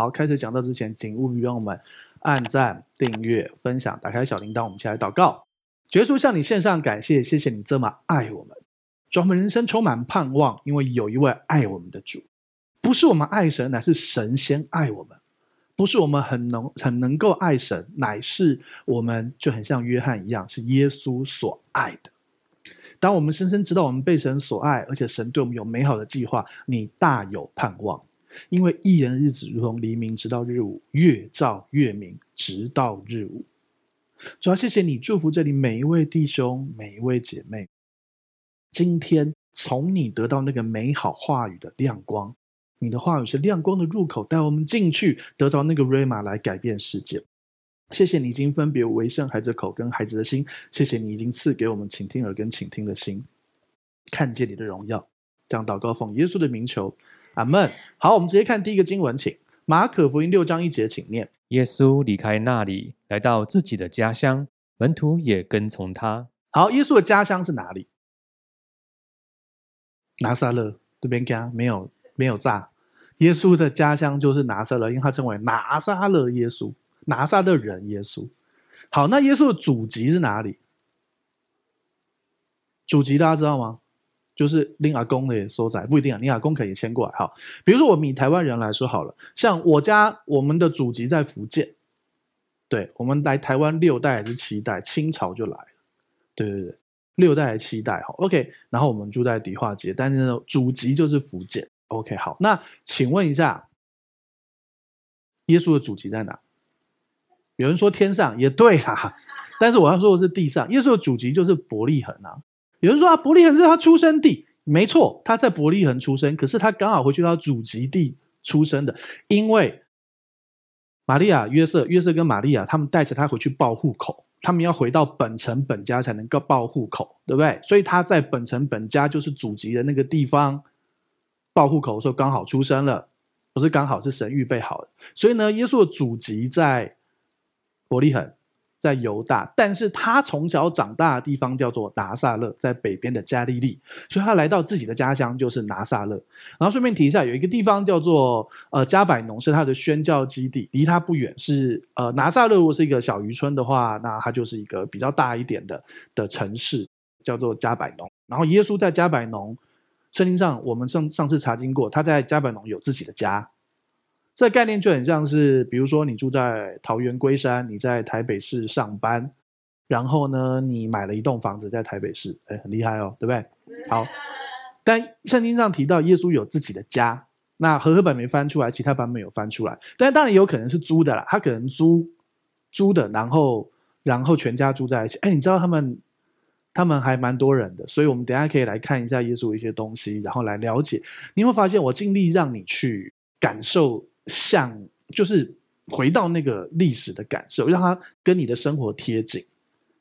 好，开始讲到之前，请务必帮我们按赞、订阅、分享、打开小铃铛，我们先来祷告。耶稣向你献上感谢，谢谢你这么爱我们，让我们人生充满盼望，因为有一位爱我们的主，不是我们爱神，乃是神先爱我们；不是我们很能很能够爱神，乃是我们就很像约翰一样，是耶稣所爱的。当我们深深知道我们被神所爱，而且神对我们有美好的计划，你大有盼望。因为一人的日子如同黎明，直到日午，越照越明，直到日午。主要谢谢你祝福这里每一位弟兄、每一位姐妹。今天从你得到那个美好话语的亮光，你的话语是亮光的入口，带我们进去，得到那个 Rhema 来改变世界。谢谢你已经分别为圣孩子口跟孩子的心，谢谢你已经赐给我们倾听耳跟倾听的心，看见你的荣耀。这样祷告奉耶稣的名求，阿门。好，我们直接看第一个经文，请马可福音六章一节，请念。耶稣离开那里，来到自己的家乡，门徒也跟从他。好，耶稣的家乡是哪里？拿撒勒这边家没有没有炸。耶稣的家乡就是拿撒勒，因为他称为拿撒勒耶稣。拿撒勒人耶稣，好，那耶稣的祖籍是哪里？祖籍大家知道吗？就是恁阿公的所在，不一定啊，你阿公可以迁过来。哈，比如说我们以台湾人来说好了，像我家，我们的祖籍在福建，对，我们来台湾六代还是七代，清朝就来了，对对对，六代还是七代，哈，OK，然后我们住在迪化街，但是呢，祖籍就是福建，OK，好，那请问一下，耶稣的祖籍在哪？有人说天上也对啦，但是我要说的是地上。耶稣的祖籍就是伯利恒啊。有人说啊，伯利恒是他出生地，没错，他在伯利恒出生，可是他刚好回去到祖籍地出生的，因为玛利亚、约瑟、约瑟跟玛利亚他们带着他回去报户口，他们要回到本城本家才能够报户口，对不对？所以他在本城本家就是祖籍的那个地方报户口的时候刚好出生了，不是刚好是神预备好的，所以呢，耶稣的祖籍在。伯利恒在犹大，但是他从小长大的地方叫做拿撒勒，在北边的加利利，所以他来到自己的家乡就是拿撒勒。然后顺便提一下，有一个地方叫做呃加百农，是他的宣教基地，离他不远。是呃拿撒勒，如果是一个小渔村的话，那它就是一个比较大一点的的城市，叫做加百农。然后耶稣在加百农，圣经上我们上上次查经过，他在加百农有自己的家。这个概念就很像是，比如说你住在桃园龟山，你在台北市上班，然后呢，你买了一栋房子在台北市，哎，很厉害哦，对不对？好，但圣经上提到耶稣有自己的家，那和合本没翻出来，其他版本有翻出来，但当然有可能是租的啦，他可能租租的，然后然后全家住在一起。哎，你知道他们他们还蛮多人的，所以我们等一下可以来看一下耶稣一些东西，然后来了解。你会发现，我尽力让你去感受。像就是回到那个历史的感受，让他跟你的生活贴近。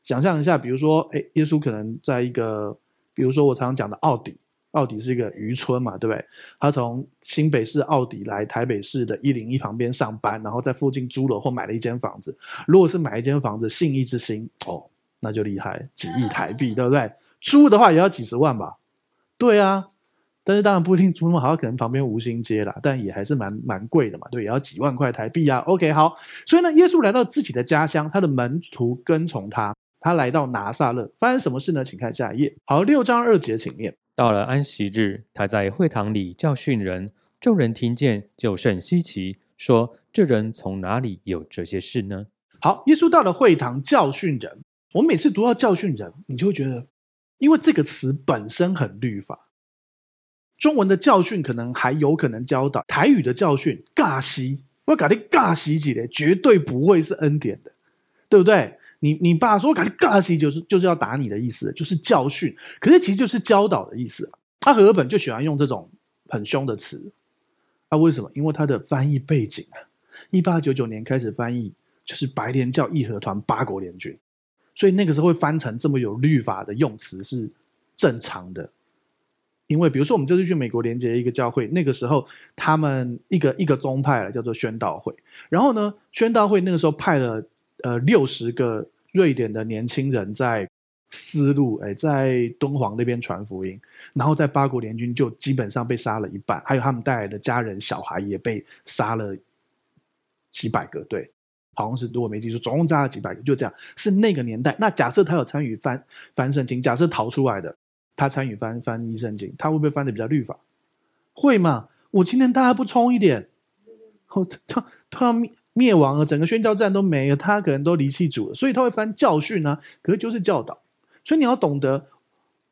想象一下，比如说，哎，耶稣可能在一个，比如说我常常讲的奥迪，奥迪是一个渔村嘛，对不对？他从新北市奥迪来台北市的一零一旁边上班，然后在附近租了或买了一间房子。如果是买一间房子，信义之星，哦，那就厉害，几亿台币，对不对？租的话也要几十万吧？对啊。但是当然不一定租那么好，可能旁边无心街啦，但也还是蛮蛮贵的嘛，对，也要几万块台币啊。OK，好，所以呢，耶稣来到自己的家乡，他的门徒跟从他，他来到拿撒勒，发生什么事呢？请看下一页。好，六章二节，请念。到了安息日，他在会堂里教训人，众人听见就甚稀奇，说：这人从哪里有这些事呢？好，耶稣到了会堂教训人，我们每次读到教训人，你就会觉得，因为这个词本身很律法。中文的教训可能还有可能教导，台语的教训尬西，我搞你尬西几嘞，绝对不会是恩典的，对不对？你你爸说搞你尬西就是就是要打你的意思，就是教训，可是其实就是教导的意思。他和本就喜欢用这种很凶的词，啊，为什么？因为他的翻译背景啊，一八九九年开始翻译，就是白莲教义和团八国联军，所以那个时候会翻成这么有律法的用词是正常的。因为比如说，我们这次去美国连接一个教会，那个时候他们一个一个宗派了，叫做宣道会。然后呢，宣道会那个时候派了呃六十个瑞典的年轻人在丝路，哎，在敦煌那边传福音。然后在八国联军就基本上被杀了一半，还有他们带来的家人小孩也被杀了几百个，对，好像是如果没记错，总共杀了几百个，就这样。是那个年代。那假设他有参与翻翻圣经，假设逃出来的，他参与翻翻译圣经，他会不会翻得比较律法？会吗？我今天大家不冲一点，哦，他他要灭灭亡了，整个宣教站都没了，他可能都离弃主了，所以他会翻教训呢、可是就是教导。所以你要懂得。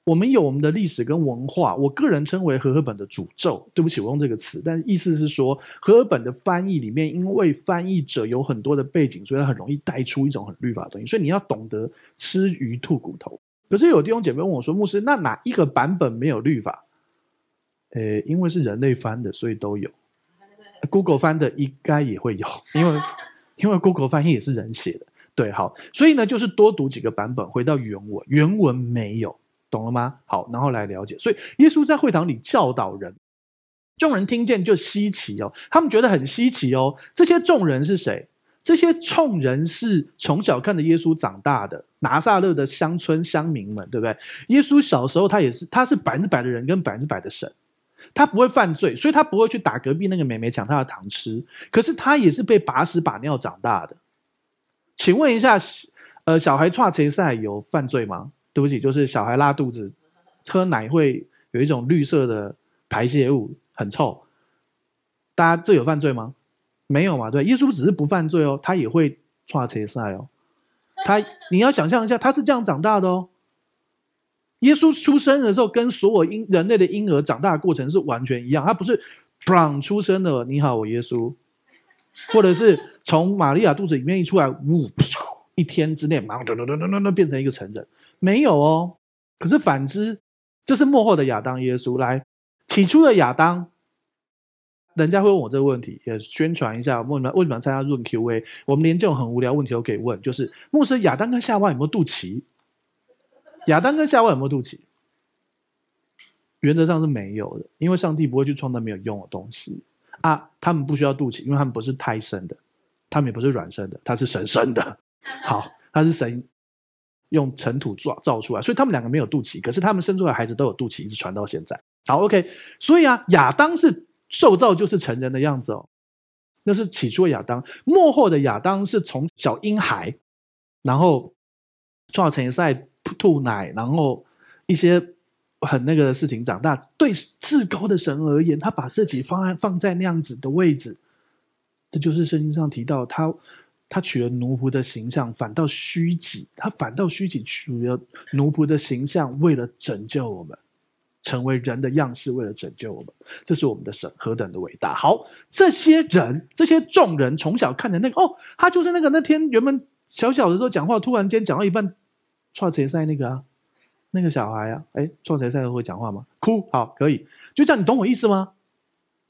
我们有我们的历史跟文化，我个人称为和合本的诅咒。对不起，我用这个词，但意思是说，和合本的翻译里面，因为翻译者有很多的背景，所以他很容易带出一种很律法的东西。所以你要懂得吃鱼吐骨头。可是有弟兄姐妹问我说：“牧师，那哪一个版本没有律法？”诶，因为是人类翻的，所以都有。Google 翻的应该也会有，因为因为 Google 翻译也是人写的。对，好，所以呢，就是多读几个版本，回到原文，原文没有。懂了吗？好，然后来了解。所以耶稣在会堂里教导人，众人听见就稀奇哦，他们觉得很稀奇哦。这些众人是谁？这些众人是从小看着耶稣长大的拿撒勒的乡村乡民们，对不对？耶稣小时候他也是，他是百分之百的人跟百分之百的神，他不会犯罪，所以他不会去打隔壁那个妹妹抢他的糖吃。可是他也是被把屎把尿长大的。请问一下，呃，小孩串切赛有犯罪吗？对不起，就是小孩拉肚子，喝奶会有一种绿色的排泄物，很臭。大家这有犯罪吗？没有嘛？对，耶稣只是不犯罪哦，他也会剉切赛哦。他，你要想象一下，他是这样长大的哦。耶稣出生的时候，跟所有婴人类的婴儿长大的过程是完全一样，他不是 brown 出生的，你好，我耶稣，或者是从玛利亚肚子里面一出来，呜，一天之内马上噔噔噔噔噔变成一个成人。没有哦，可是反之，这是幕后的亚当耶稣来，起初的亚当，人家会问我这个问题，也宣传一下，问你们为什么参加润 Q&A？我们连这种很无聊问题都可以问，就是牧师亚当跟夏娃有没有肚脐？亚当跟夏娃有没有肚脐？原则上是没有的，因为上帝不会去创造没有用的东西啊，他们不需要肚脐，因为他们不是胎生的，他们也不是卵生的，他是神生的，好，他是神。用尘土造造出来，所以他们两个没有肚脐，可是他们生出来的孩子都有肚脐，一直传到现在。好，OK，所以啊，亚当是受造就是成人的样子哦，那是起初的亚当，末后的亚当是从小婴孩，然后创造成赛吐奶，然后一些很那个的事情长大。对至高的神而言，他把自己放在放在那样子的位置，这就是圣经上提到他。他取了奴仆的形象，反倒虚己。他反倒虚己，取了奴仆的形象，为了拯救我们，成为人的样式，为了拯救我们。这是我们的神何等的伟大！好，这些人，这些众人，从小看着那个，哦，他就是那个那天原本小小的时候讲话，突然间讲到一半，创谁赛那个啊，那个小孩啊，哎，创谁赛会讲话吗？哭，好，可以，就这样，你懂我意思吗？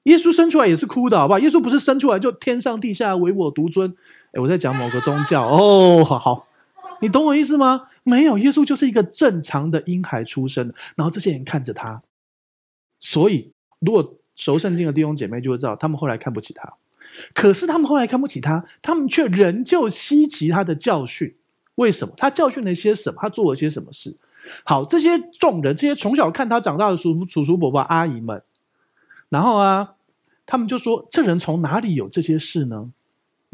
耶稣生出来也是哭的，好不好？耶稣不是生出来就天上地下唯我独尊。诶，我在讲某个宗教哦，好好，你懂我意思吗？没有，耶稣就是一个正常的婴孩出生，然后这些人看着他，所以如果熟圣经的弟兄姐妹就会知道，他们后来看不起他，可是他们后来看不起他，他们却仍旧稀奇他的教训。为什么？他教训了些什么？他做了些什么事？好，这些众人，这些从小看他长大的叔叔叔伯伯阿姨们，然后啊。他们就说：“这人从哪里有这些事呢？”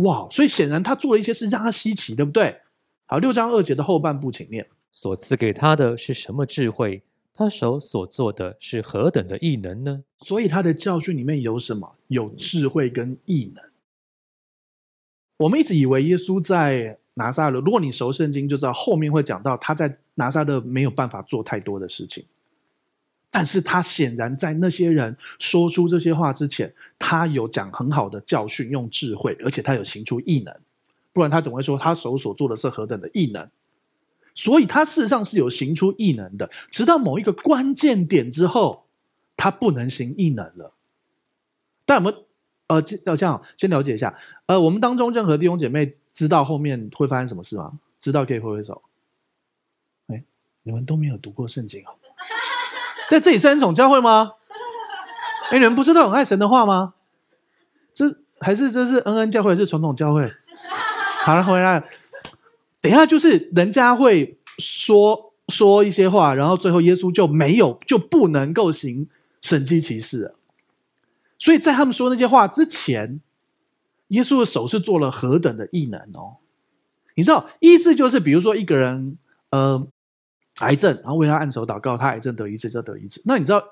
哇！所以显然他做了一些事让他稀奇，对不对？好，六章二节的后半部，请念：“所赐给他的是什么智慧？他手所做的是何等的异能呢？”所以他的教训里面有什么？有智慧跟异能。我们一直以为耶稣在拿撒勒，如果你熟圣经，就知道后面会讲到他在拿撒勒没有办法做太多的事情。但是他显然在那些人说出这些话之前，他有讲很好的教训，用智慧，而且他有行出异能，不然他怎么会说他手所做的是何等的异能？所以他事实上是有行出异能的，直到某一个关键点之后，他不能行异能了。但我们呃，要这样先了解一下，呃，我们当中任何弟兄姐妹知道后面会发生什么事吗？知道可以挥挥手。哎，你们都没有读过圣经哦。在这里是恩宠教会吗？哎，你们不知道很爱神的话吗？这还是这是恩恩教会，还是传统教会？好了，回来。等一下，就是人家会说说一些话，然后最后耶稣就没有，就不能够行神迹奇事了。所以在他们说那些话之前，耶稣的手是做了何等的异能哦！你知道医治就是，比如说一个人呃癌症，然后为他按手祷告，他癌症得医治就得医治。那你知道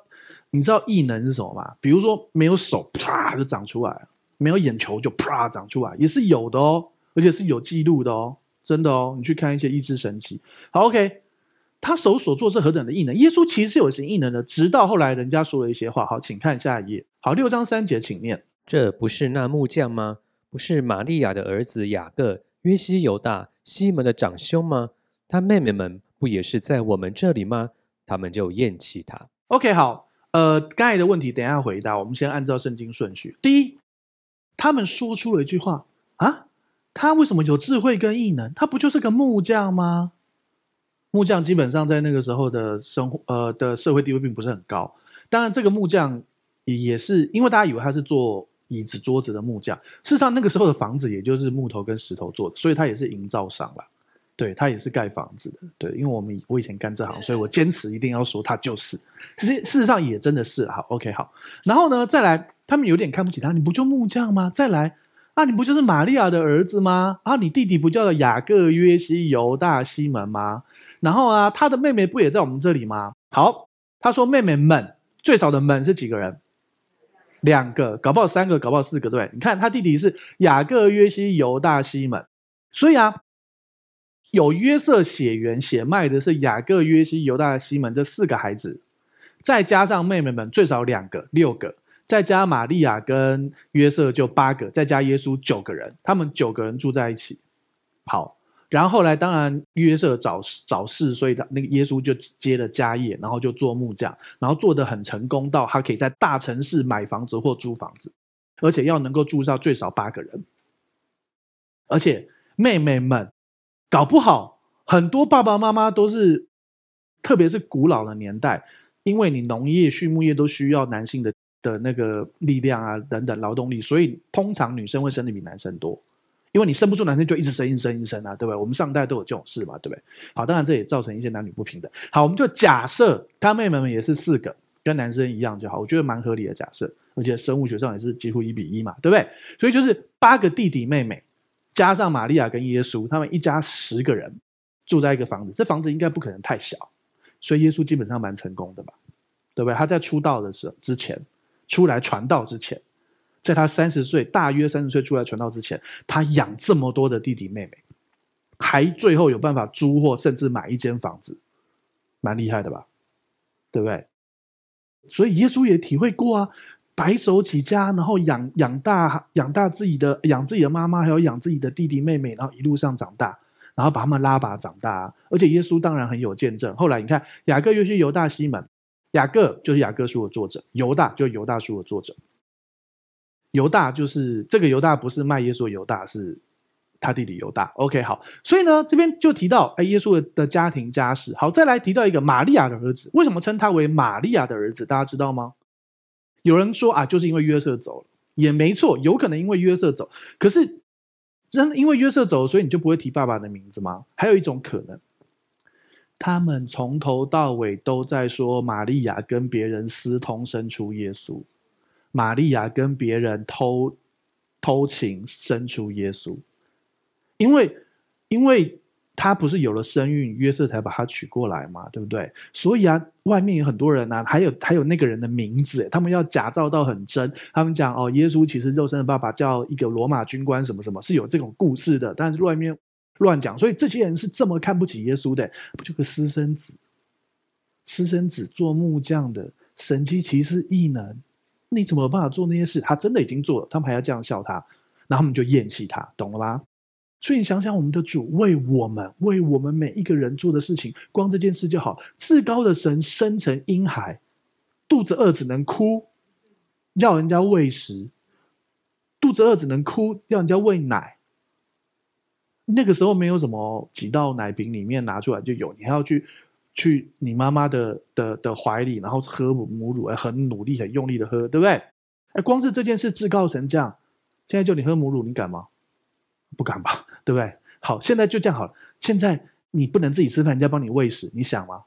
你知道异能是什么吗？比如说没有手啪就长出来，没有眼球就啪长出来，也是有的哦，而且是有记录的哦，真的哦。你去看一些医治神奇。好，OK，他手所做是何等的异能？耶稣其实是有行异能的，直到后来人家说了一些话。好，请看下一页。好，六章三节，请念：这不是那木匠吗？不是玛利亚的儿子雅各、约西、犹大、西门的长兄吗？他妹妹们不也是在我们这里吗？他们就厌弃他。OK，好，呃，刚才的问题等一下回答。我们先按照圣经顺序。第一，他们说出了一句话啊，他为什么有智慧跟异能？他不就是个木匠吗？木匠基本上在那个时候的生活，呃，的社会地位并不是很高。当然，这个木匠也是因为大家以为他是做。椅子、桌子的木匠，事实上那个时候的房子也就是木头跟石头做的，所以他也是营造商啦。对，他也是盖房子的。对，因为我们我以前干这行，所以我坚持一定要说他就是。其实事实上也真的是好，OK 好。然后呢，再来，他们有点看不起他，你不就木匠吗？再来啊，你不就是玛利亚的儿子吗？啊，你弟弟不叫做雅各、约西、犹大、西门吗？然后啊，他的妹妹不也在我们这里吗？好，他说妹妹们最少的们是几个人？两个，搞不好三个，搞不好四个，对，你看他弟弟是雅各、约西、犹大、西门，所以啊，有约瑟血缘血脉的是雅各、约西、犹大、西门这四个孩子，再加上妹妹们最少两个，六个，再加玛利亚跟约瑟就八个，再加耶稣九个人，他们九个人住在一起，好。然后后来，当然约瑟早早逝，所以他那个耶稣就接了家业，然后就做木匠，然后做得很成功，到他可以在大城市买房子或租房子，而且要能够住上最少八个人。而且妹妹们搞不好很多爸爸妈妈都是，特别是古老的年代，因为你农业、畜牧业都需要男性的的那个力量啊等等劳动力，所以通常女生会生的比男生多。因为你生不出男生，就一直生，一生，一生啊，对不对？我们上代都有这种事嘛，对不对？好，当然这也造成一些男女不平等。好，我们就假设他妹妹们也是四个，跟男生一样就好，我觉得蛮合理的假设。而且生物学上也是几乎一比一嘛，对不对？所以就是八个弟弟妹妹，加上玛利亚跟耶稣，他们一家十个人住在一个房子，这房子应该不可能太小，所以耶稣基本上蛮成功的吧，对不对？他在出道的时候之前，出来传道之前。在他三十岁，大约三十岁出来传道之前，他养这么多的弟弟妹妹，还最后有办法租或甚至买一间房子，蛮厉害的吧？对不对？所以耶稣也体会过啊，白手起家，然后养养大养大自己的养自己的妈妈，还有养自己的弟弟妹妹，然后一路上长大，然后把他们拉拔长大。而且耶稣当然很有见证。后来你看，雅各、约西、犹大、西门，雅各就是雅各书的作者，犹大就是犹大书的作者。犹大就是这个犹大，不是卖耶稣的犹大，是他弟弟犹大。OK，好，所以呢，这边就提到哎，耶稣的家庭家世。好，再来提到一个玛利亚的儿子，为什么称他为玛利亚的儿子？大家知道吗？有人说啊，就是因为约瑟走了，也没错，有可能因为约瑟走。可是真因为约瑟走了，所以你就不会提爸爸的名字吗？还有一种可能，他们从头到尾都在说玛利亚跟别人私通生出耶稣。玛利亚跟别人偷偷情生出耶稣，因为因为他不是有了身孕，约瑟才把他娶过来嘛，对不对？所以啊，外面有很多人啊，还有还有那个人的名字，他们要假造到很真，他们讲哦，耶稣其实肉身的爸爸叫一个罗马军官，什么什么，是有这种故事的，但是外面乱讲，所以这些人是这么看不起耶稣的，不就个私生子，私生子做木匠的，神迹奇事异能。你怎么有办法做那些事？他真的已经做了，他们还要这样笑他，然后他们就厌弃他，懂了吗？所以你想想，我们的主为我们、为我们每一个人做的事情，光这件事就好。至高的神生成婴孩，肚子饿只能哭，要人家喂食；肚子饿只能哭，要人家喂奶。那个时候没有什么挤到奶瓶里面拿出来就有，你还要去。去你妈妈的的的怀里，然后喝母乳，很努力、很用力的喝，对不对？哎，光是这件事，至高神这样，现在叫你喝母乳，你敢吗？不敢吧，对不对？好，现在就这样好了。现在你不能自己吃饭，人家帮你喂食，你想吗？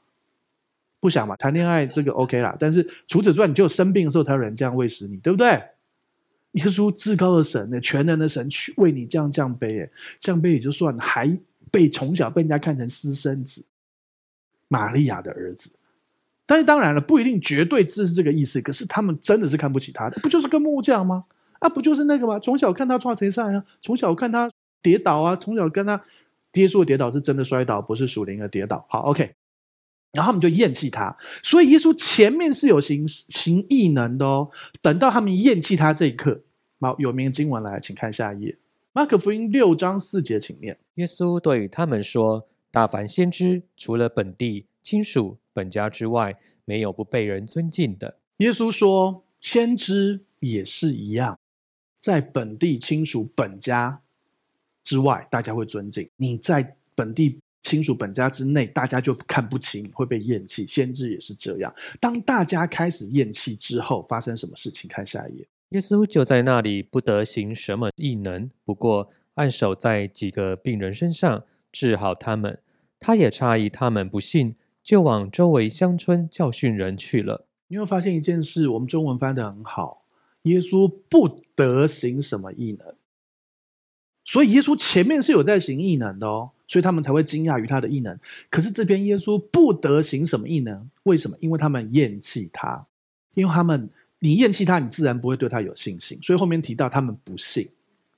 不想嘛？谈恋爱这个 OK 啦，但是除此之外，你就生病的时候才有人这样喂食你，对不对？耶稣至高的神呢，全能的神去为你这样降卑，哎，降卑也就算，还被从小被人家看成私生子，玛利亚的儿子。但是当然了，不一定绝对是这个意思。可是他们真的是看不起他的，不就是个木匠吗？啊，不就是那个吗？从小看他撞谁上啊，从小看他跌倒啊，从小跟他耶稣的跌倒是真的摔倒，不是属灵的跌倒。好，OK。然后他们就厌弃他，所以耶稣前面是有行行异能的哦。等到他们厌弃他这一刻，好，有名的经文来，请看下一页，马可福音六章四节，请念。耶稣对他们说：“大凡先知，除了本地亲属本家之外，没有不被人尊敬的。”耶稣说：“先知也是一样，在本地亲属本家之外，大家会尊敬你在本地。”亲属本家之内，大家就看不起你，会被厌弃。先知也是这样。当大家开始厌弃之后，发生什么事情？看下一页。耶稣就在那里，不得行什么异能，不过按手在几个病人身上，治好他们。他也诧异他们不信，就往周围乡村教训人去了。你会发现一件事，我们中文翻得很好。耶稣不得行什么异能，所以耶稣前面是有在行异能的哦。所以他们才会惊讶于他的异能。可是这边耶稣不得行什么异能？为什么？因为他们厌弃他，因为他们你厌弃他，你自然不会对他有信心。所以后面提到他们不信，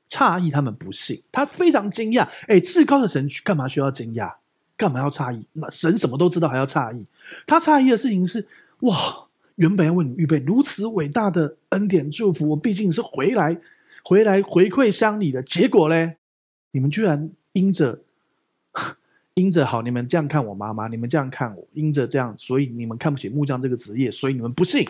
诧异他们不信，他非常惊讶。哎，至高的神干嘛需要惊讶？干嘛要诧异？那神什么都知道还要诧异？他诧异的事情是：哇，原本要为你预备如此伟大的恩典祝福，我毕竟是回来回来回馈乡里的，结果嘞，你们居然因着。因着好，你们这样看我妈妈，你们这样看我，因着这样，所以你们看不起木匠这个职业，所以你们不信，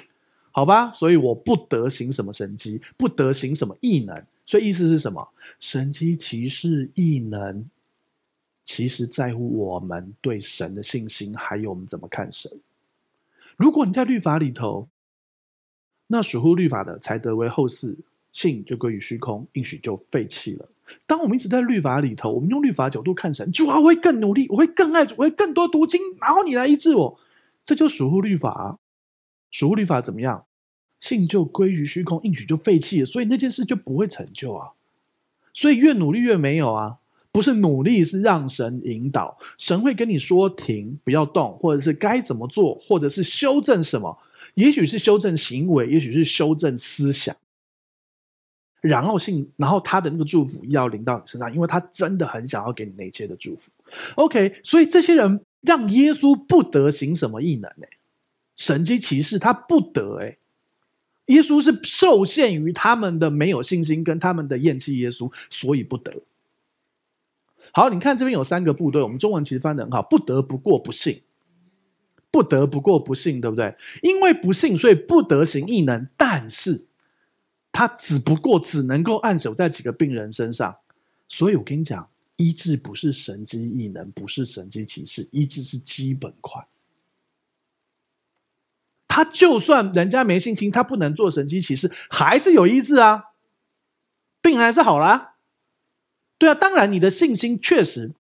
好吧？所以我不得行什么神迹，不得行什么异能。所以意思是什么？神迹奇事异能，其实在乎我们对神的信心，还有我们怎么看神。如果你在律法里头，那属乎律法的才得为后嗣，信就归于虚空，应许就废弃了。当我们一直在律法里头，我们用律法角度看神，主啊，我会更努力，我会更爱，我会更多读经，然后你来医治我，这就属乎律法。属乎律法怎么样？信就归于虚空，应许就废弃了，所以那件事就不会成就啊。所以越努力越没有啊，不是努力，是让神引导，神会跟你说停，不要动，或者是该怎么做，或者是修正什么，也许是修正行为，也许是修正思想。然后信，然后他的那个祝福要临到你身上，因为他真的很想要给你那一切的祝福。OK，所以这些人让耶稣不得行什么异能呢？神迹奇事他不得哎，耶稣是受限于他们的没有信心跟他们的厌弃耶稣，所以不得。好，你看这边有三个部队，我们中文其实翻得很好，不得不过不信，不得不过不信，对不对？因为不信，所以不得行异能，但是。他只不过只能够按手在几个病人身上，所以我跟你讲，医治不是神迹异能，不是神迹奇事，医治是基本款。他就算人家没信心，他不能做神迹奇事，还是有医治啊，病人还是好啦。对啊，当然你的信心确实，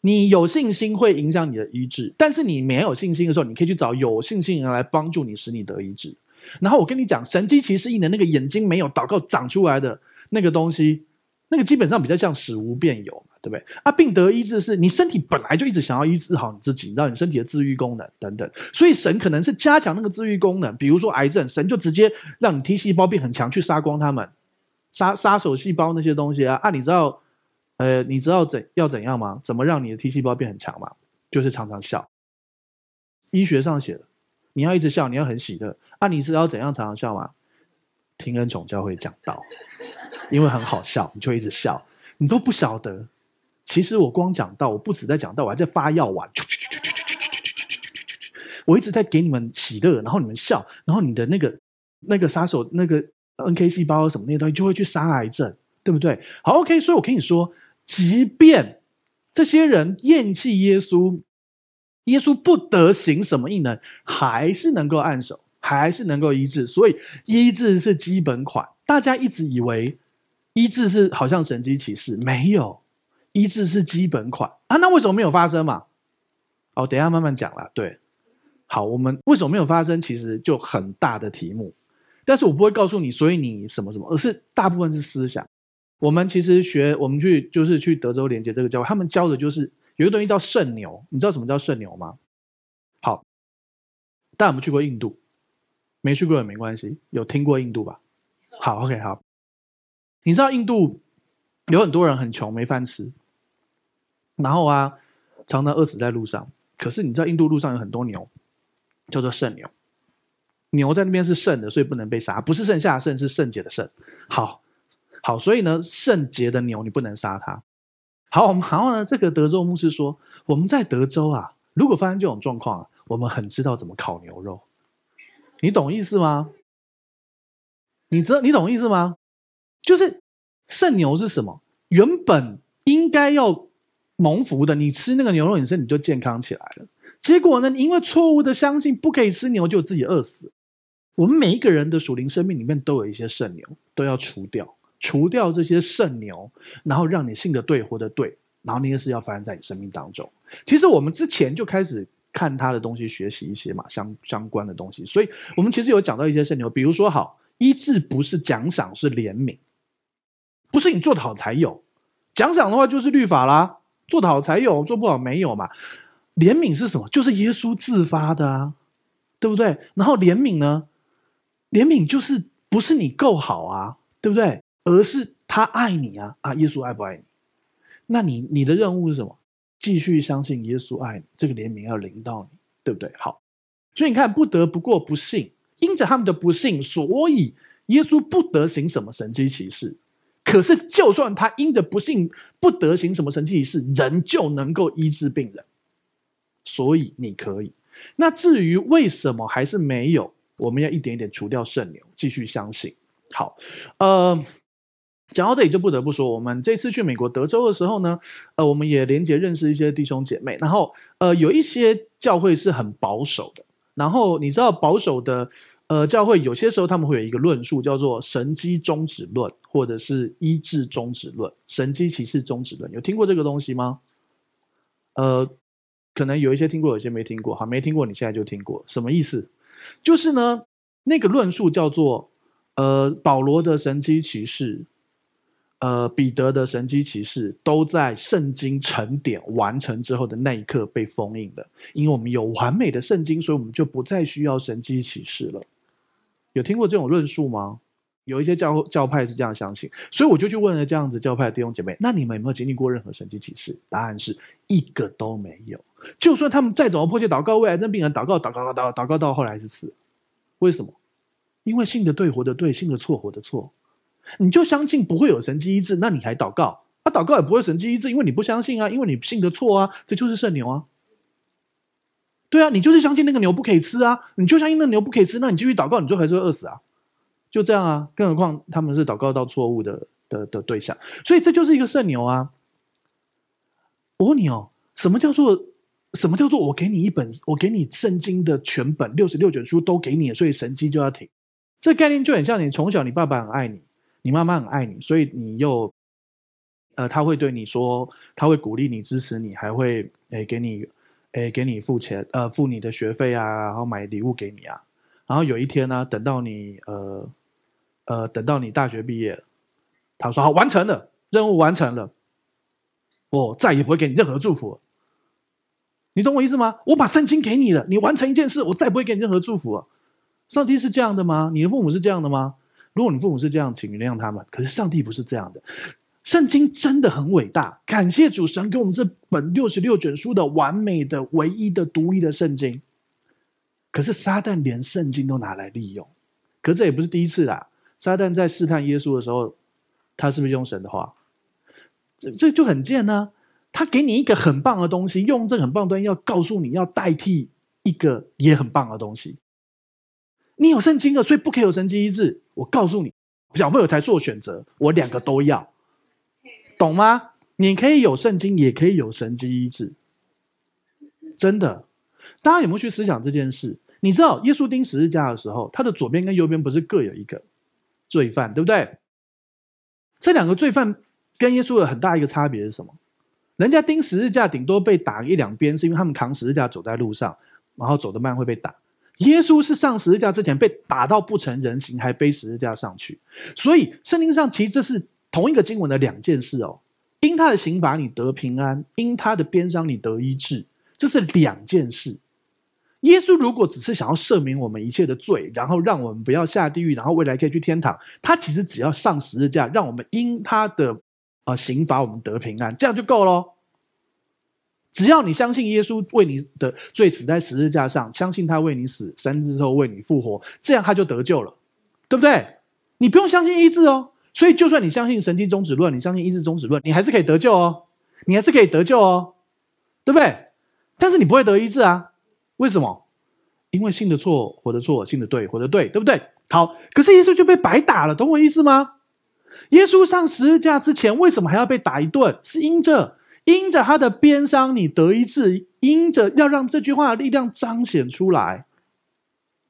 你有信心会影响你的医治，但是你没有信心的时候，你可以去找有信心的人来帮助你，使你得医治。然后我跟你讲，神迹奇事异能那个眼睛没有祷告长出来的那个东西，那个基本上比较像死无变有嘛，对不对？啊，病得医治是你身体本来就一直想要医治好你自己，你知道你身体的治愈功能等等，所以神可能是加强那个治愈功能，比如说癌症，神就直接让你 T 细胞变很强，去杀光他们，杀杀手细胞那些东西啊啊，你知道，呃，你知道怎要怎样吗？怎么让你的 T 细胞变很强吗？就是常常笑，医学上写的。你要一直笑，你要很喜乐啊！你知道怎样常常笑吗？听恩宠教会讲道，因为很好笑，你就一直笑。你都不晓得，其实我光讲道，我不止在讲道，我还在发药丸。我一直在给你们喜乐，然后你们笑，然后你的那个那个杀手那个 NK 细胞什么那些东西就会去杀癌症，对不对？好，OK，所以我跟你说，即便这些人厌弃耶稣。耶稣不得行什么异能，还是能够按手，还是能够医治。所以医治是基本款。大家一直以为医治是好像神迹奇事，没有，医治是基本款啊。那为什么没有发生嘛？哦，等下慢慢讲啦。对，好，我们为什么没有发生？其实就很大的题目。但是我不会告诉你，所以你什么什么，而是大部分是思想。我们其实学，我们去就是去德州连接这个教会，他们教的就是有一个东西叫圣牛，你知道什么叫圣牛吗？好，但我们去过印度，没去过也没关系，有听过印度吧？好，OK，好。你知道印度有很多人很穷，没饭吃，然后啊，常常饿死在路上。可是你知道印度路上有很多牛，叫做圣牛。牛在那边是圣的，所以不能被杀，不是剩下圣，是圣洁的圣。好，好，所以呢，圣洁的牛你不能杀它。好，我们然后呢，这个德州牧师说，我们在德州啊，如果发生这种状况，我们很知道怎么烤牛肉。你懂意思吗？你知道你懂意思吗？就是圣牛是什么？原本应该要蒙福的，你吃那个牛肉，你身体就健康起来了。结果呢，因为错误的相信不可以吃牛，就自己饿死。我们每一个人的属灵生命里面都有一些圣牛，都要除掉，除掉这些圣牛，然后让你信得对，活得对，然后那些事要发生在你生命当中。其实我们之前就开始看他的东西，学习一些嘛相相关的东西，所以我们其实有讲到一些圣牛，比如说好，医治不是奖赏，是怜悯，不是你做得好才有，奖赏的话就是律法啦，做得好才有，做不好没有嘛。怜悯是什么？就是耶稣自发的啊，对不对？然后怜悯呢？怜悯就是不是你够好啊，对不对？而是他爱你啊啊！耶稣爱不爱你？那你你的任务是什么？继续相信耶稣爱你，这个怜悯要临到你，对不对？好，所以你看，不得不过不信，因着他们的不信，所以耶稣不得行什么神迹奇事。可是，就算他因着不信不得行什么神迹奇事，仍旧能够医治病人。所以你可以。那至于为什么还是没有？我们要一点一点除掉圣牛，继续相信。好，呃，讲到这里就不得不说，我们这次去美国德州的时候呢，呃，我们也连接认识一些弟兄姐妹。然后，呃，有一些教会是很保守的。然后你知道保守的呃教会，有些时候他们会有一个论述，叫做神迹终止论，或者是医治终止论、神迹骑士终止论。有听过这个东西吗？呃，可能有一些听过，有些没听过。好，没听过，你现在就听过，什么意思？就是呢，那个论述叫做，呃，保罗的神迹骑士，呃，彼得的神迹奇事，都在圣经成典完成之后的那一刻被封印了。因为我们有完美的圣经，所以我们就不再需要神迹奇事了。有听过这种论述吗？有一些教教派是这样相信，所以我就去问了这样子教派的弟兄姐妹：那你们有没有经历过任何神迹奇事？答案是一个都没有。就算他们再怎么迫切祷告，为癌症病人祷告，祷告，祷告，祷告到后来是死。为什么？因为信的对，活的对；信的错，活的错。你就相信不会有神迹医治，那你还祷告？他、祷告也不会神迹医治，因为你不相信啊，因为你信的错啊。这就是圣牛啊。对啊，你就是相信那个牛不可以吃啊，你就相信那个牛不可以吃，那你继续祷告，你最后还是会饿死啊。就这样啊，更何况他们是祷告到错误的的的对象，所以这就是一个圣牛啊。我问你哦，什么叫做？什么叫做我给你一本，我给你圣经的全本六十六卷书都给你，所以神迹就要停？这概念就很像你从小你爸爸很爱你，你妈妈很爱你，所以你又，呃，他会对你说，他会鼓励你、支持你，还会诶给你，诶给你付钱，呃，付你的学费啊，然后买礼物给你啊。然后有一天呢、等到你，呃，呃，等到你大学毕业了，他说好，完成了，任务完成了，我再也不会给你任何祝福。你懂我意思吗？我把圣经给你了，你完成一件事，我再不会给你任何祝福啊。上帝是这样的吗？你的父母是这样的吗？如果你父母是这样，请原谅他们。可是上帝不是这样的，圣经真的很伟大，感谢主神给我们这本六十六卷书的完美的、唯一的、独一的圣经。可是撒旦连圣经都拿来利用，可这也不是第一次啦。撒旦在试探耶稣的时候，他是不是用神的话？这这就很贱呢、他给你一个很棒的东西，用这个很棒的东西要告诉你要代替一个也很棒的东西。你有圣经了，所以不可以有神迹医治。我告诉你，小朋友才做选择，我两个都要，懂吗？你可以有圣经，也可以有神迹医治。真的，大家有没有去思想这件事？你知道耶稣钉十字架的时候，他的左边跟右边不是各有一个罪犯，对不对？这两个罪犯跟耶稣有很大一个差别是什么？人家钉十字架，顶多被打一两鞭，是因为他们扛十字架走在路上，然后走得慢会被打。耶稣是上十字架之前被打到不成人形，还背十字架上去。所以圣经上其实这是同一个经文的两件事哦。因他的刑罚你得平安，因他的鞭伤你得医治，这是两件事。耶稣如果只是想要赦免我们一切的罪，然后让我们不要下地狱，然后未来可以去天堂，他其实只要上十字架，让我们因他的啊、刑罚我们得平安，这样就够了。只要你相信耶稣为你的罪死在十字架上，相信他为你死，三日之后为你复活，这样他就得救了，对不对？你不用相信医治哦。所以，就算你相信神迹终止论，你相信医治终止论，你还是可以得救哦，你还是可以得救哦，对不对？但是你不会得医治啊？为什么？因为信的错，活的错；信的对，活的对，对不对？好，可是耶稣就被白打了，懂我意思吗？耶稣上十字架之前，为什么还要被打一顿？是因着。因着他的鞭伤，你得医治；因着要让这句话的力量彰显出来，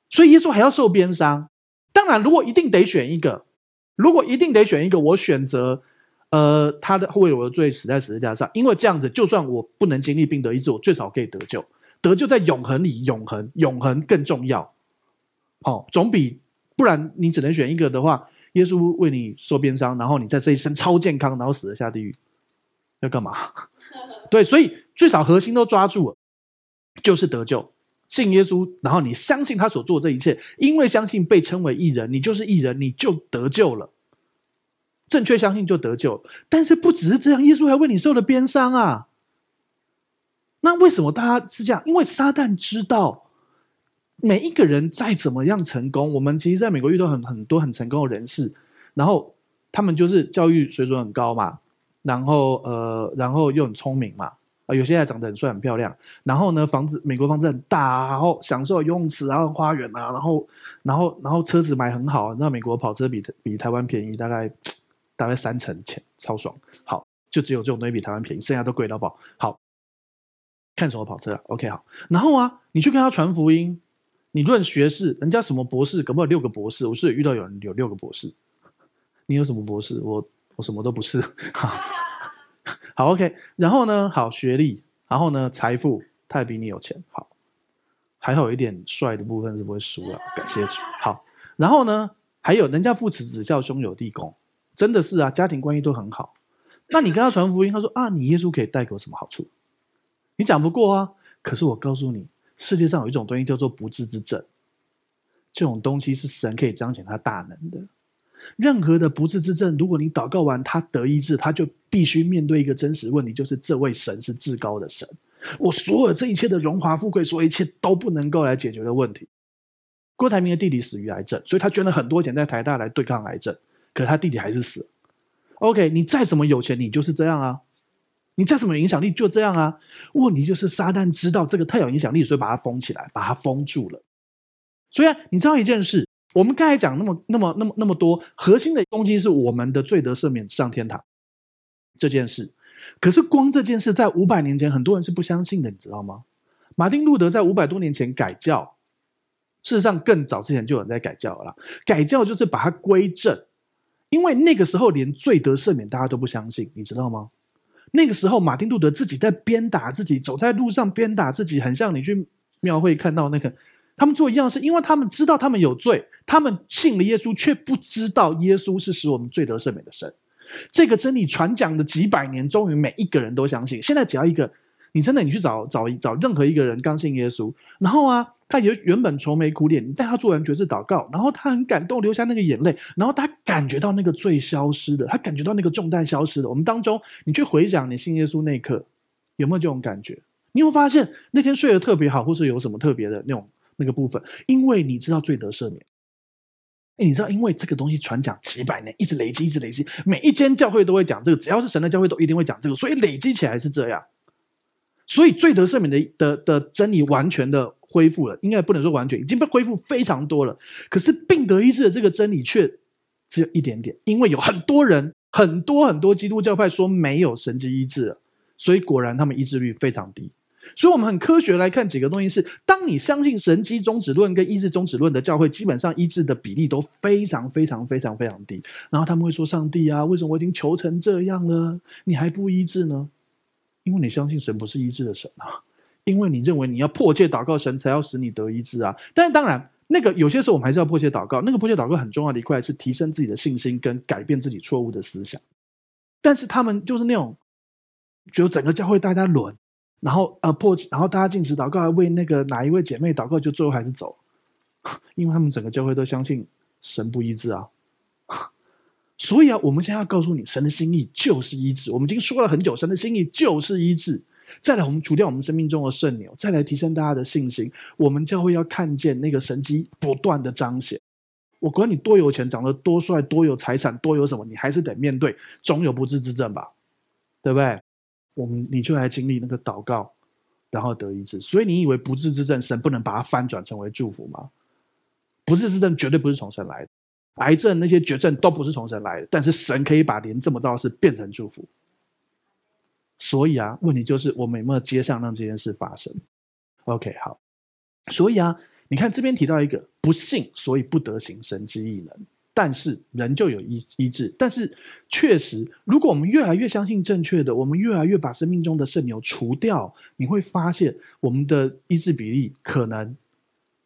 所以耶稣还要受鞭伤。当然，如果一定得选一个，如果一定得选一个，我选择，呃，他的为我的罪死在十字架上，因为这样子，就算我不能经历并得医治，我最少可以得救。得救在永恒里，永恒，永恒更重要。哦，总比不然你只能选一个的话，耶稣为你受鞭伤，然后你在这一生超健康，然后死了下地狱。要干嘛？对，所以最少核心都抓住了，就是得救，信耶稣，然后你相信他所做这一切，因为相信被称为艺人，你就是艺人，你就得救了。正确相信就得救，但是不只是这样，耶稣还为你受了鞭伤啊。那为什么大家是这样？因为撒旦知道每一个人再怎么样成功，我们其实在美国遇到很很多很成功的人士，然后他们就是教育水准很高嘛。然后呃，然后又很聪明嘛，啊、有些还长得很帅很漂亮。然后呢，房子美国房子很大，然后享受游泳池啊、花园啊，然后然后然后车子买很好，那美国跑车比比台湾便宜大概 大概三成钱，超爽。好，就只有这种东西比台湾便宜，剩下都贵到爆。好，看什么跑车啊？OK，好。然后啊，你去跟他传福音，你论学士，人家什么博士，可不可以六个博士？我是遇到有人有六个博士，你有什么博士？我。我什么都不是，好，好，OK。然后呢，好学历，然后呢，财富，他也比你有钱，好，还好有一点帅的部分是不会输了，感谢主。好，然后呢，还有人家父慈子孝，兄友弟恭，真的是啊，家庭关系都很好。那你跟他传福音，他说啊，你耶稣可以带给我什么好处？你讲不过啊。可是我告诉你，世界上有一种东西叫做不治之症，这种东西是神可以彰显他大能的。任何的不治之症，如果你祷告完他得医治，他就必须面对一个真实问题，就是这位神是至高的神。我所有这一切的荣华富贵，所有一切都不能够来解决的问题。郭台铭的弟弟死于癌症，所以他捐了很多钱在台大来对抗癌症，可是他弟弟还是死。OK，你再怎么有钱，你就是这样啊；你再怎么影响力，就这样啊。问题就是撒旦知道这个太有影响力，所以把它封起来，把它封住了。所以啊，你知道一件事。我们刚才讲那么、那么、那么、那么多，核心的东西是我们的罪得赦免上天堂这件事。可是光这件事在五百年前，很多人是不相信的，你知道吗？马丁路德在五百多年前改教，事实上更早之前就有人在改教了。改教就是把它归正，因为那个时候连罪得赦免大家都不相信，你知道吗？那个时候马丁路德自己在鞭打自己，走在路上鞭打自己，很像你去庙会看到那个。他们做一样事，因为他们知道他们有罪，他们信了耶稣，却不知道耶稣是使我们罪得赦免的神。这个真理传讲了几百年，终于每一个人都相信。现在只要一个，你真的你去找找找任何一个人刚信耶稣，然后啊，他也原本愁眉苦脸，你带他做完决志祷告，然后他很感动，流下那个眼泪，然后他感觉到那个罪消失了，他感觉到那个重担消失了。我们当中，你去回想你信耶稣那一刻，有没有这种感觉？你会发现那天睡得特别好，或是有什么特别的那种。那个部分，因为你知道罪得赦免，哎，你知道，因为这个东西传讲几百年，一直累积，一直累积，每一间教会都会讲这个，只要是神的教会都一定会讲这个，所以累积起来是这样。所以罪得赦免的的的真理完全的恢复了，应该不能说完全，已经被恢复非常多了。可是病得医治的这个真理却只有一点点，因为有很多人，很多很多基督教派说没有神迹医治了，所以果然他们医治率非常低。所以，我们很科学来看几个东西是：当你相信神迹终止论跟医治终止论的教会，基本上医治的比例都非常非常非常非常低。然后他们会说：“上帝啊，为什么我已经求成这样了，你还不医治呢？”因为你相信神不是医治的神啊，因为你认为你要迫切祷告神才要使你得医治啊。但是当然，那个有些时候我们还是要迫切祷告。那个迫切祷告很重要的一块是提升自己的信心跟改变自己错误的思想。但是他们就是那种，就整个教会大家轮，然后呃破，然后大家禁食祷告，为那个哪一位姐妹祷告，就最后还是走，因为他们整个教会都相信神不医治啊。所以啊，我们现在要告诉你，神的心意就是医治。我们已经说了很久，神的心意就是医治。再来，我们除掉我们生命中的圣牛，再来提升大家的信心。我们教会要看见那个神迹不断的彰显。我管你多有钱，长得多帅，多有财产，多有什么，你还是得面对，总有不治之症吧？对不对？我们你就来经历那个祷告，然后得医治。所以你以为不治之症，神不能把它翻转成为祝福吗？不治之症绝对不是从神来的。癌症那些绝症都不是从神来的，但是神可以把连这么糟的事变成祝福。所以啊，问题就是我们有没有接上让这件事发生？OK，好。所以啊，你看这边提到一个不信，所以不得行神之异能，但是人就有医医治。但是确实，如果我们越来越相信正确的，我们越来越把生命中的圣牛除掉，你会发现我们的医治比例可能，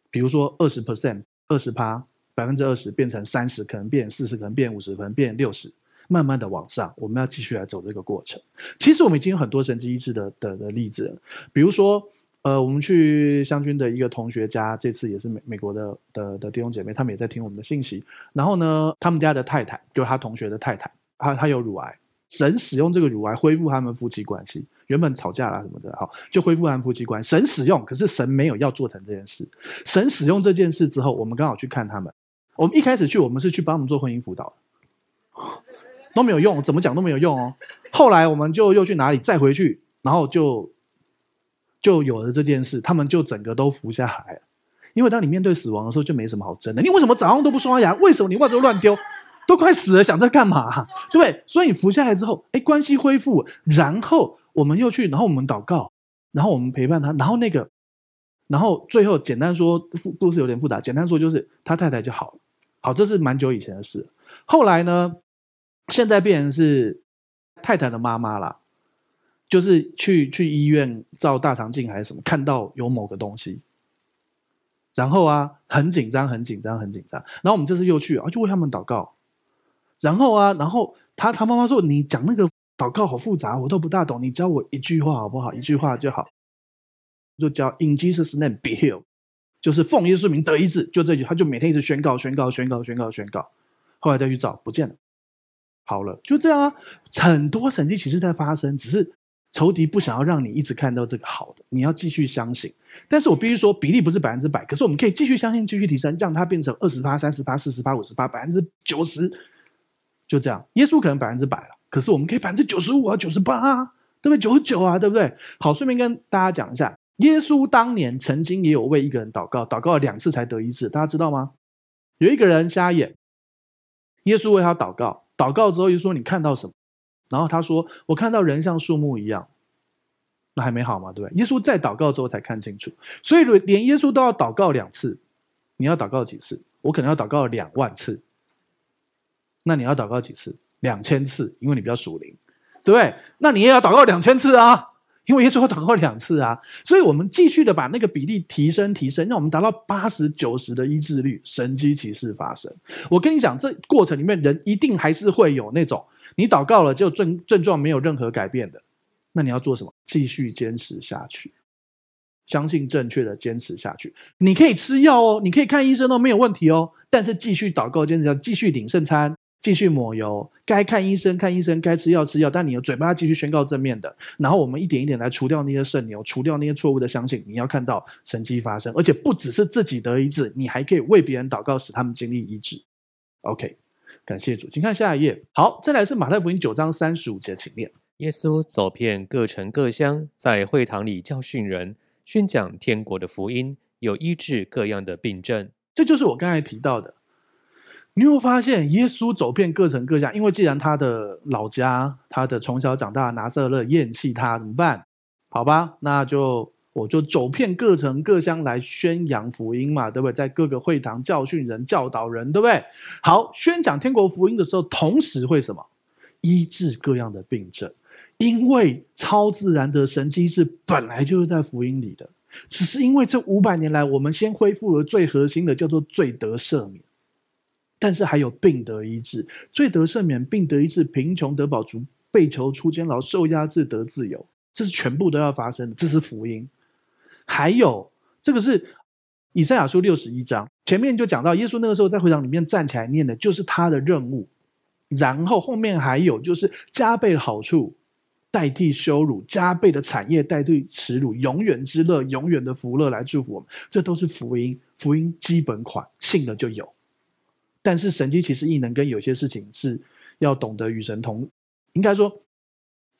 比如说二十 percent，二十趴。百分之二十变成三十，可能变四十，可能变五十，可能变六十，慢慢的往上。我们要继续来走这个过程。其实我们已经有很多神迹医治的的的例子了，比如说，呃，我们去湘军的一个同学家，这次也是美美国的的的弟兄姐妹，他们也在听我们的信息。然后呢，他们家的太太就是他同学的太太，他他有乳癌，神使用这个乳癌恢复他们夫妻关系。原本吵架啦什么的，好，就恢复他们夫妻关系。神使用，可是神没有要做成这件事。神使用这件事之后，我们刚好去看他们。我们一开始去，我们是去帮他们做婚姻辅导，都没有用，怎么讲都没有用哦。后来我们就又去哪里再回去，然后就就有了这件事，他们就整个都服下来了。因为当你面对死亡的时候，就没什么好争的。你为什么早上都不刷牙？为什么你袜子都乱丢？都快死了，想在干嘛？对 不对？所以你服下来之后，哎，关系恢复，然后我们又去，然后我们祷告，然后我们陪伴他，然后那个，然后最后简单说，故事有点复杂，简单说就是他太太就好了。好，这是蛮久以前的事。后来呢，现在变成是太太的妈妈啦，就是去去医院照大肠镜还是什么，看到有某个东西，然后啊，很紧张，很紧张，很紧张。然后我们这次又去啊，就为他们祷告。然后啊，然后他他妈妈说：“你讲那个祷告好复杂，我都不大懂，你教我一句话好不好？一句话就好，就叫 In Jesus' name be healed。”就是奉耶稣名得医治，就这句，他就每天一直宣告、宣告、宣告、宣告、宣告。后来再去找，不见了，好了，就这样啊。很多神迹其实在发生，只是仇敌不想要让你一直看到这个好的，你要继续相信。但是我必须说，比例不是百分之百，可是我们可以继续相信，继续提升，让它变成二十趴、三十趴、四十趴、五十趴、百分之九十，就这样。耶稣可能百分之百了，可是我们可以百分之九十五啊、九十八啊，对不对？九十九啊，对不对？好，顺便跟大家讲一下。耶稣当年曾经也有为一个人祷告，祷告了两次才得医治，大家知道吗？有一个人瞎眼，耶稣为他祷告，祷告之后就说：“你看到什么？”然后他说：“我看到人像树木一样。”那还没好嘛？对不对？耶稣再祷告之后才看清楚，所以连耶稣都要祷告两次，你要祷告几次？我可能要祷告两万次，那你要祷告几次？两千次，因为你比较属灵，对不对？那你也要祷告两千次啊。因为耶稣要祷告两次啊，所以我们继续的把那个比例提升提升，让我们达到八十九十的医治率，神迹奇事发生。我跟你讲，这过程里面人一定还是会有那种你祷告了，就症症状没有任何改变的，那你要做什么？继续坚持下去，相信正确的坚持下去。你可以吃药哦，你可以看医生都没有问题哦，但是继续祷告，坚持要继续领圣餐。继续抹油，该看医生看医生，该吃药吃药。但你的嘴巴继续宣告正面的，然后我们一点一点来除掉那些圣牛，除掉那些错误的相信。你要看到神迹发生，而且不只是自己得医治，你还可以为别人祷告，使他们经历医治。OK，感谢主，请看下一页。好，再来是马太福音九章三十五节，请念。耶稣走遍各城各乡，在会堂里教训人，宣讲天国的福音，有医治各样的病症。这就是我刚才提到的。你会发现，耶稣走遍各城各乡，因为既然他的老家、他的从小长大的拿撒勒厌弃他，怎么办？好吧，那就我就走遍各城各乡来宣扬福音嘛，对不对？在各个会堂教训人、教导人，对不对？好，宣讲天国福音的时候，同时会什么？医治各样的病症。因为超自然的神迹是本来就是在福音里的，只是因为这五百年来，我们先恢复了最核心的，叫做罪得赦免。但是还有病得医治，罪得赦免，病得医治，贫穷得饱足，被囚出监牢，受压制得自由，这是全部都要发生的，这是福音。还有这个是以赛亚书六十一章前面就讲到，耶稣那个时候在会场里面站起来念的，就是他的任务。然后后面还有就是加倍的好处代替羞辱，加倍的产业代替耻辱，永远之乐，永远的福乐来祝福我们，这都是福音，福音基本款，信了就有。但是神迹其实异能跟有些事情是要懂得与神同，应该说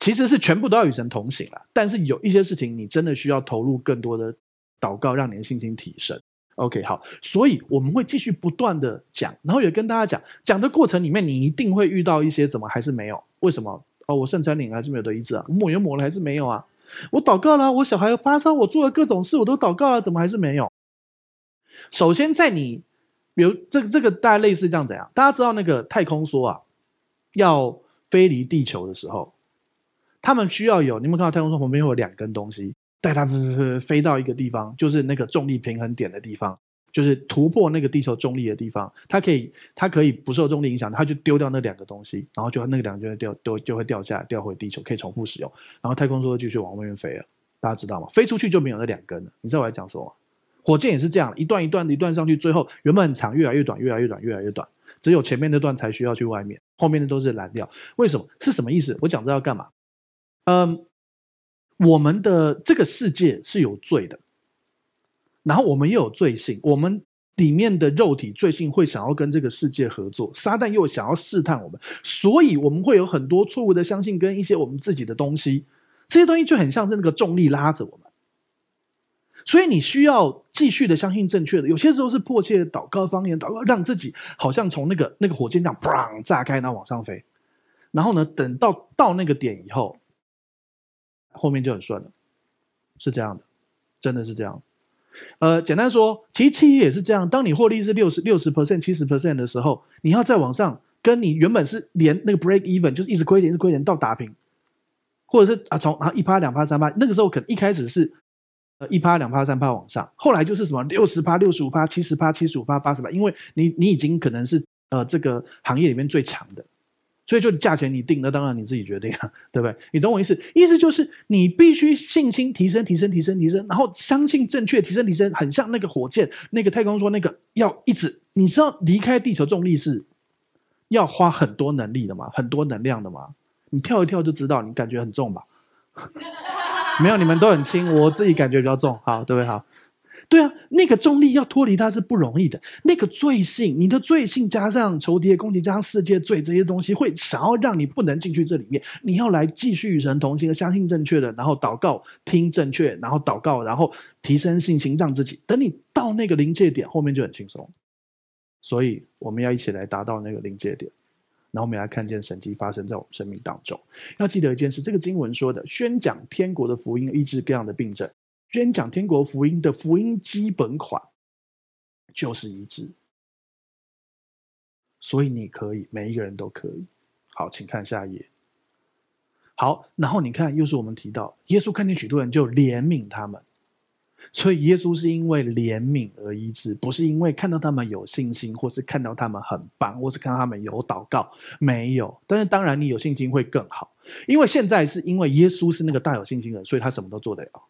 其实是全部都要与神同行了。但是有一些事情你真的需要投入更多的祷告，让你的信心提升。OK，好，所以我们会继续不断的讲，然后也跟大家讲，讲的过程里面你一定会遇到一些怎么还是没有？为什么？哦，我圣餐领还是没有得医治啊？抹油抹了还是没有啊？我祷告了，我小孩发烧，我做了各种事，我都祷告了，怎么还是没有？首先在你。比如这个这个大概类似这样怎样？大家知道那个太空梭啊，要飞离地球的时候，他们需要有，你们看到太空梭旁边会有两根东西带它飞飞飞到一个地方，就是那个重力平衡点的地方，就是突破那个地球重力的地方，它可以它可以不受重力影响，它就丢掉那两个东西，然后就那个两个就会掉丢就会掉下来掉回地球，可以重复使用，然后太空梭继续往外面飞了。大家知道吗？飞出去就没有那两根了。你知道我在讲什么？火箭也是这样，一段一段的一段上去，最后原本很长，越来越短，越来越短，越来越短，只有前面那段才需要去外面，后面的都是燃料。为什么？是什么意思？我讲这要干嘛？嗯，我们的这个世界是有罪的，然后我们又有罪性，我们里面的肉体罪性会想要跟这个世界合作，撒旦又想要试探我们，所以我们会有很多错误的相信跟一些我们自己的东西，这些东西就很像是那个重力拉着我们。所以你需要继续的相信正确的，有些时候是迫切的祷告方言祷告，让自己好像从那个那个火箭这样砰炸开，然后往上飞。然后呢，等到到那个点以后，后面就很顺了，是这样的，真的是这样。呃，简单说，其实企业也是这样。当你获利是六十六十 percent、七十 percent 的时候，你要再往上，跟你原本是连那个 break even 就是一直亏钱、一直亏钱到打平，或者是啊从啊一趴、两趴、三趴，那个时候可能一开始是。呃，一趴、两趴、三趴往上，后来就是什么六十趴、六十五趴、七十趴、七十五趴、八十趴，因为你你已经可能是呃这个行业里面最强的，所以就价钱你定，那当然你自己决定啊，对不对？你懂我意思？意思就是你必须信心提升、提升、提升、提升，然后相信正确，提升、提升，很像那个火箭、那个太空说，那个要一直，你知道离开地球重力是要花很多能力的嘛，很多能量的嘛，你跳一跳就知道，你感觉很重吧？没有，你们都很轻，我自己感觉比较重，好，对不对？好，对啊，那个重力要脱离它是不容易的。那个罪性，你的罪性加上仇敌的攻击，加上世界罪这些东西，会想要让你不能进去这里面。你要来继续与神同行，相信正确的，然后祷告，听正确，然后祷告，然后提升信心，让自己等你到那个临界点，后面就很轻松。所以我们要一起来达到那个临界点。然后我们来看见神迹发生在我们生命当中。要记得一件事，这个经文说的，宣讲天国的福音，医治各样的病症。宣讲天国福音的福音基本款就是医治。所以你可以，每一个人都可以。好，请看下一页。好，然后你看，又是我们提到，耶稣看见许多人就怜悯他们。所以耶稣是因为怜悯而医治，不是因为看到他们有信心，或是看到他们很棒，或是看到他们有祷告，没有。但是当然，你有信心会更好，因为现在是因为耶稣是那个大有信心的人，所以他什么都做得了。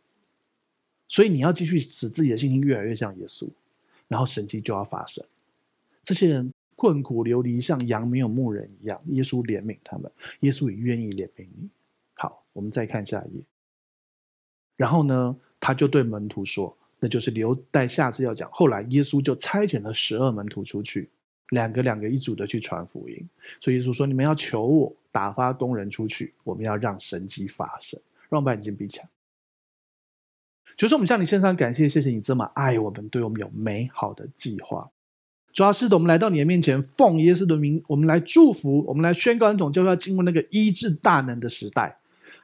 所以你要继续使自己的信心越来越像耶稣，然后神迹就要发生。这些人困苦流离，像羊没有牧人一样，耶稣怜悯他们，耶稣也愿意怜悯你。好，我们再看下一页。然后呢？他就对门徒说：“那就是留待下次要讲。”后来耶稣就差遣了十二门徒出去，两个两个一组的去传福音。所以耶稣说：“你们要求我打发工人出去，我们要让神迹发生。”让我把眼睛闭起来。就是我们向你献上感谢，谢谢你这么爱我们，对我们有美好的计划。主要是的，我们来到你的面前，奉耶稣的名，我们来祝福，我们来宣告，恩宠就要进入那个医治大能的时代。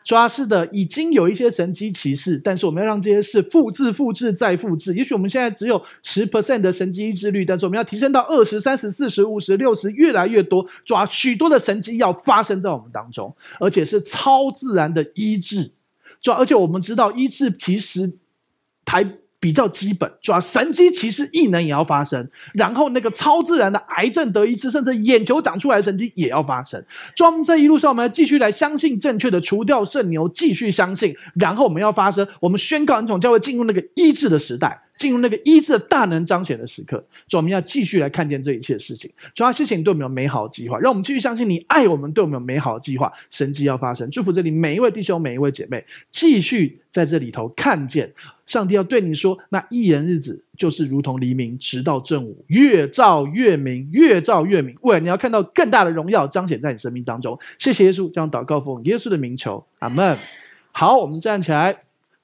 主要是的，已经有一些神迹奇事，但是我们要让这些事复制、复制再复制。也许我们现在只有十 percent 的神迹医治率，但是我们要提升到二十、三十、四十、五十、六十，越来越多。抓许多的神迹要发生在我们当中，而且是超自然的医治。抓，而且我们知道医治其实台。比较基本，主要神机其实异能也要发生，然后那个超自然的癌症得医治，甚至眼球长出来的神机也要发生。装这一路上，我们要继续来相信正确的除掉圣牛，继续相信，然后我们要发生，我们宣告恩宠教会进入那个医治的时代。进入那个医治的大能彰显的时刻，主，我们要继续来看见这一切事情。主要谢谢你对我们有美好的计划，让我们继续相信你爱我们，对我们有美好的计划，神迹要发生。祝福这里每一位弟兄、每一位姐妹，继续在这里头看见上帝要对你说：那一人日子就是如同黎明，直到正午，越照越明，越照越明。未来你要看到更大的荣耀彰显在你生命当中。谢谢耶稣，将祷告奉耶稣的名求，阿门。好，我们站起来。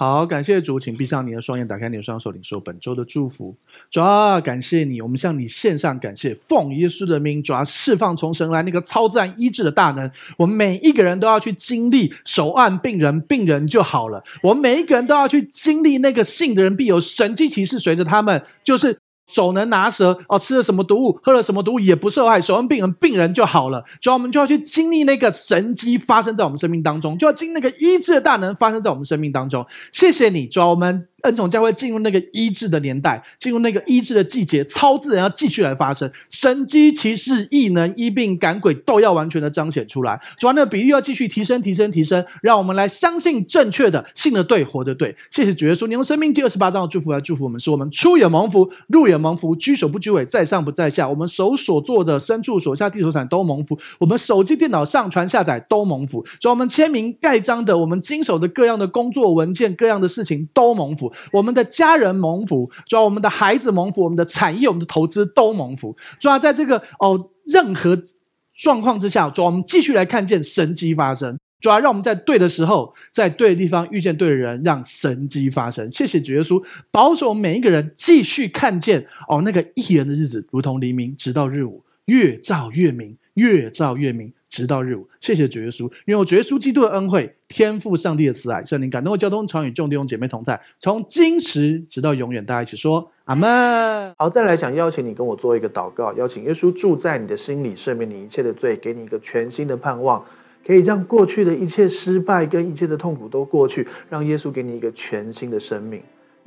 好，感谢主，请闭上你的双眼，打开你的双手，领受本周的祝福。主啊，感谢你，我们向你献上感谢，奉耶稣的名，主啊，释放从神来那个超自然医治的大能。我们每一个人都要去经历手按病人，病人就好了。我们每一个人都要去经历那个信的人必有神迹奇事随着他们，就是。手能拿蛇哦，吃了什么毒物，喝了什么毒物也不受害，手能病人，病人就好了。主要我们就要去经历那个神机发生在我们生命当中，就要经那个医治的大能发生在我们生命当中。谢谢你，主要我们。恩宠教会进入那个医治的年代，进入那个医治的季节，超自然要继续来发生，神机奇事异能医病赶鬼都要完全的彰显出来。主要那比喻要继续提升，提升，提升，让我们来相信正确的，信的对，活的对。谢谢主耶稣，你用生命第二十八章的祝福来祝福我们，使我们出也蒙福，入也蒙福，居首不居尾，在上不在下。我们手所做的，牲畜所下地所产都蒙福，我们手机电脑上传下载都蒙福。主要我们签名盖章的，我们经手的各样的工作文件，各样的事情都蒙福。我们的家人蒙福，主要我们的孩子蒙福，我们的产业、我们的投资都蒙福。主要在这个哦任何状况之下，主要我们继续来看见神迹发生。主要让我们在对的时候，在对的地方遇见对的人，让神迹发生。谢谢主耶稣，保守我们每一个人继续看见哦那个一人的日子，如同黎明，直到日午，越照越明，越照越明。直到日午，谢谢主耶稣，因为主耶稣基督的恩惠，天赋上帝的慈爱，圣灵感动我交通，常与众弟兄姐妹同在，从今时直到永远。大家一起说阿门。好，再来想邀请你跟我做一个祷告，邀请耶稣住在你的心里，赦免你一切的罪，给你一个全新的盼望，可以让过去的一切失败跟一切的痛苦都过去，让耶稣给你一个全新的生命。